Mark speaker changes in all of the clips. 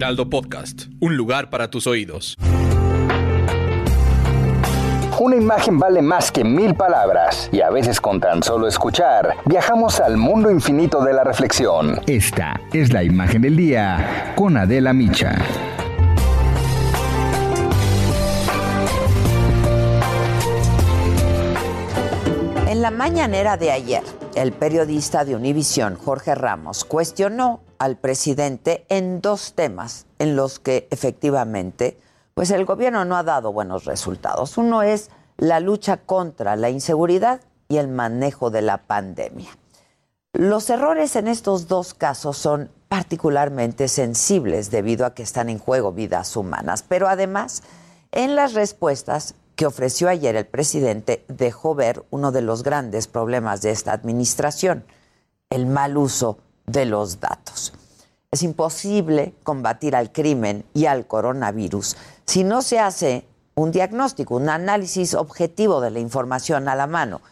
Speaker 1: Heraldo Podcast, un lugar para tus oídos.
Speaker 2: Una imagen vale más que mil palabras y a veces con tan solo escuchar viajamos al mundo infinito de la reflexión.
Speaker 3: Esta es la imagen del día con Adela Micha.
Speaker 4: En la mañanera de ayer, el periodista de Univisión, Jorge Ramos, cuestionó al presidente en dos temas en los que efectivamente pues el gobierno no ha dado buenos resultados. Uno es la lucha contra la inseguridad y el manejo de la pandemia. Los errores en estos dos casos son particularmente sensibles debido a que están en juego vidas humanas, pero además en las respuestas que ofreció ayer el presidente dejó ver uno de los grandes problemas de esta administración, el mal uso de los datos. Es imposible combatir al crimen y al coronavirus si no se hace un diagnóstico, un análisis objetivo de la información a la mano.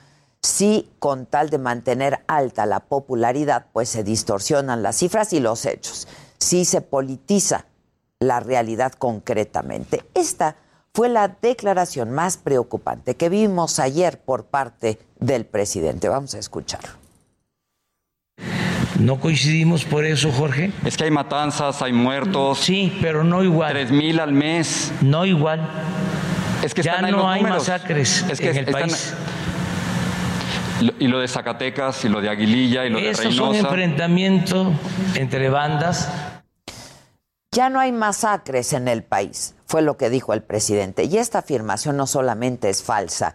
Speaker 4: Si con tal de mantener alta la popularidad, pues se distorsionan las cifras y los hechos. Si se politiza la realidad concretamente. Esta fue la declaración más preocupante que vimos ayer por parte del presidente. Vamos a escucharlo.
Speaker 5: No coincidimos por eso, Jorge.
Speaker 6: Es que hay matanzas, hay muertos.
Speaker 5: Sí, pero no igual.
Speaker 6: Tres mil al mes.
Speaker 5: No igual.
Speaker 6: Es que
Speaker 5: ya
Speaker 6: están
Speaker 5: no hay
Speaker 6: números.
Speaker 5: masacres
Speaker 6: Es que
Speaker 5: en el
Speaker 6: están-
Speaker 5: país.
Speaker 6: Y lo de Zacatecas, y lo de Aguililla, y lo de
Speaker 5: Esos son
Speaker 6: Reynosa.
Speaker 5: enfrentamientos entre bandas.
Speaker 4: Ya no hay masacres en el país, fue lo que dijo el presidente. Y esta afirmación no solamente es falsa,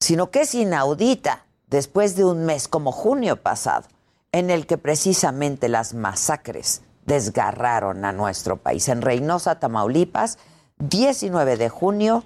Speaker 4: sino que es inaudita después de un mes como junio pasado, en el que precisamente las masacres desgarraron a nuestro país. En Reynosa, Tamaulipas, 19 de junio,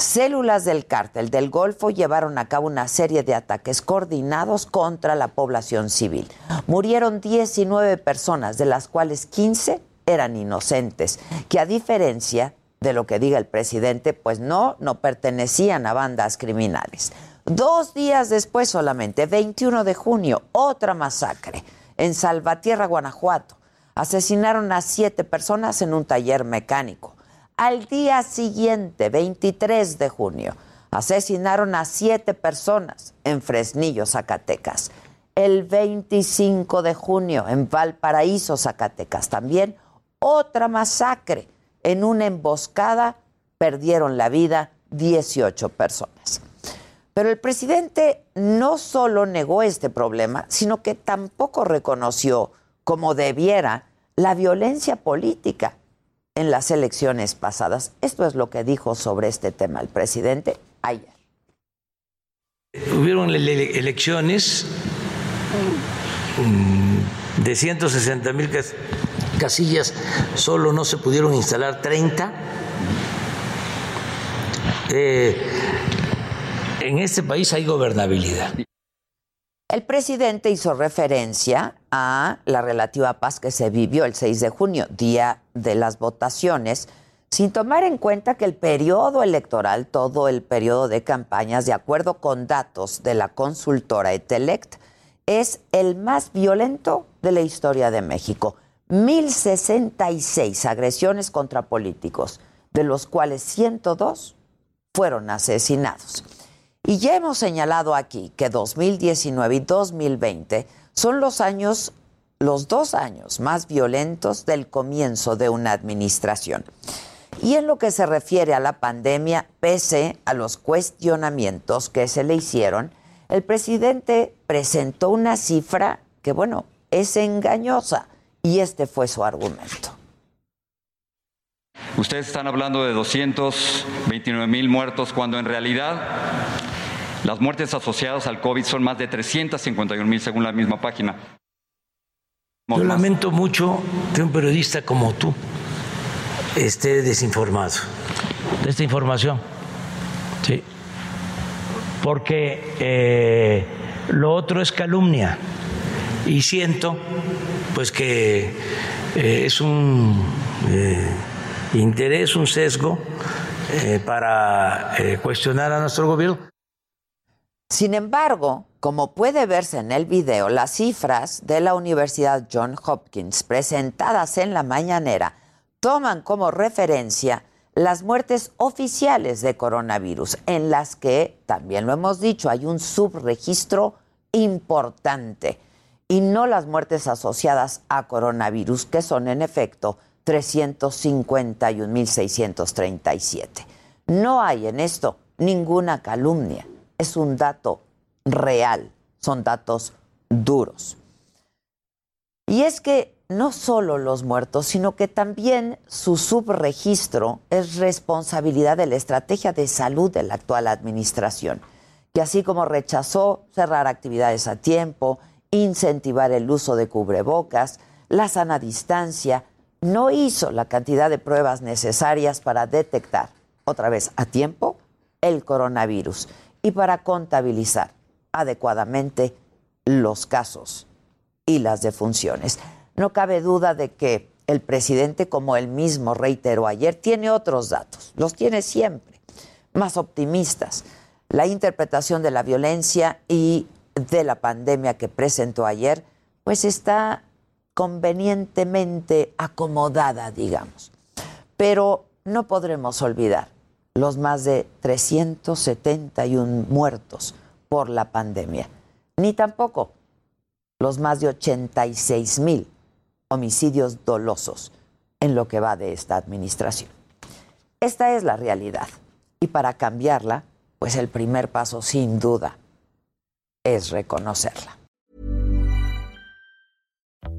Speaker 4: células del cártel del Golfo llevaron a cabo una serie de ataques coordinados contra la población civil. Murieron 19 personas, de las cuales 15 eran inocentes, que a diferencia de lo que diga el presidente, pues no, no pertenecían a bandas criminales. Dos días después solamente, 21 de junio, otra masacre en Salvatierra, Guanajuato. Asesinaron a siete personas en un taller mecánico. Al día siguiente, 23 de junio, asesinaron a siete personas en Fresnillo, Zacatecas. El 25 de junio, en Valparaíso, Zacatecas, también otra masacre. En una emboscada perdieron la vida 18 personas. Pero el presidente no solo negó este problema, sino que tampoco reconoció, como debiera, la violencia política en las elecciones pasadas. Esto es lo que dijo sobre este tema el presidente ayer.
Speaker 5: Hubieron ele- ele- elecciones mm, de 160 mil casillas, solo no se pudieron instalar 30. Eh, en este país hay gobernabilidad.
Speaker 4: El presidente hizo referencia a la relativa paz que se vivió el 6 de junio, día de las votaciones, sin tomar en cuenta que el periodo electoral, todo el periodo de campañas, de acuerdo con datos de la consultora Etelect, es el más violento de la historia de México. 1.066 agresiones contra políticos, de los cuales 102 fueron asesinados. Y ya hemos señalado aquí que 2019 y 2020 son los años, los dos años más violentos del comienzo de una administración. Y en lo que se refiere a la pandemia, pese a los cuestionamientos que se le hicieron, el presidente presentó una cifra que, bueno, es engañosa y este fue su argumento.
Speaker 6: Ustedes están hablando de 229 mil muertos cuando en realidad las muertes asociadas al COVID son más de 351 mil según la misma página.
Speaker 5: Yo lamento mucho que un periodista como tú esté desinformado de esta información. Sí. Porque eh, lo otro es calumnia. Y siento pues que eh, es un eh, interés, un sesgo para cuestionar a nuestro gobierno.
Speaker 4: Sin embargo, como puede verse en el video, las cifras de la Universidad John Hopkins presentadas en la mañanera toman como referencia las muertes oficiales de coronavirus, en las que, también lo hemos dicho, hay un subregistro importante, y no las muertes asociadas a coronavirus, que son en efecto 351.637. No hay en esto ninguna calumnia es un dato real, son datos duros. Y es que no solo los muertos, sino que también su subregistro es responsabilidad de la estrategia de salud de la actual administración, que así como rechazó cerrar actividades a tiempo, incentivar el uso de cubrebocas, la sana distancia, no hizo la cantidad de pruebas necesarias para detectar, otra vez a tiempo, el coronavirus y para contabilizar adecuadamente los casos y las defunciones. No cabe duda de que el presidente, como él mismo reiteró ayer, tiene otros datos, los tiene siempre, más optimistas. La interpretación de la violencia y de la pandemia que presentó ayer, pues está convenientemente acomodada, digamos. Pero no podremos olvidar los más de 371 muertos por la pandemia, ni tampoco los más de 86 mil homicidios dolosos en lo que va de esta administración. Esta es la realidad y para cambiarla, pues el primer paso sin duda es reconocerla.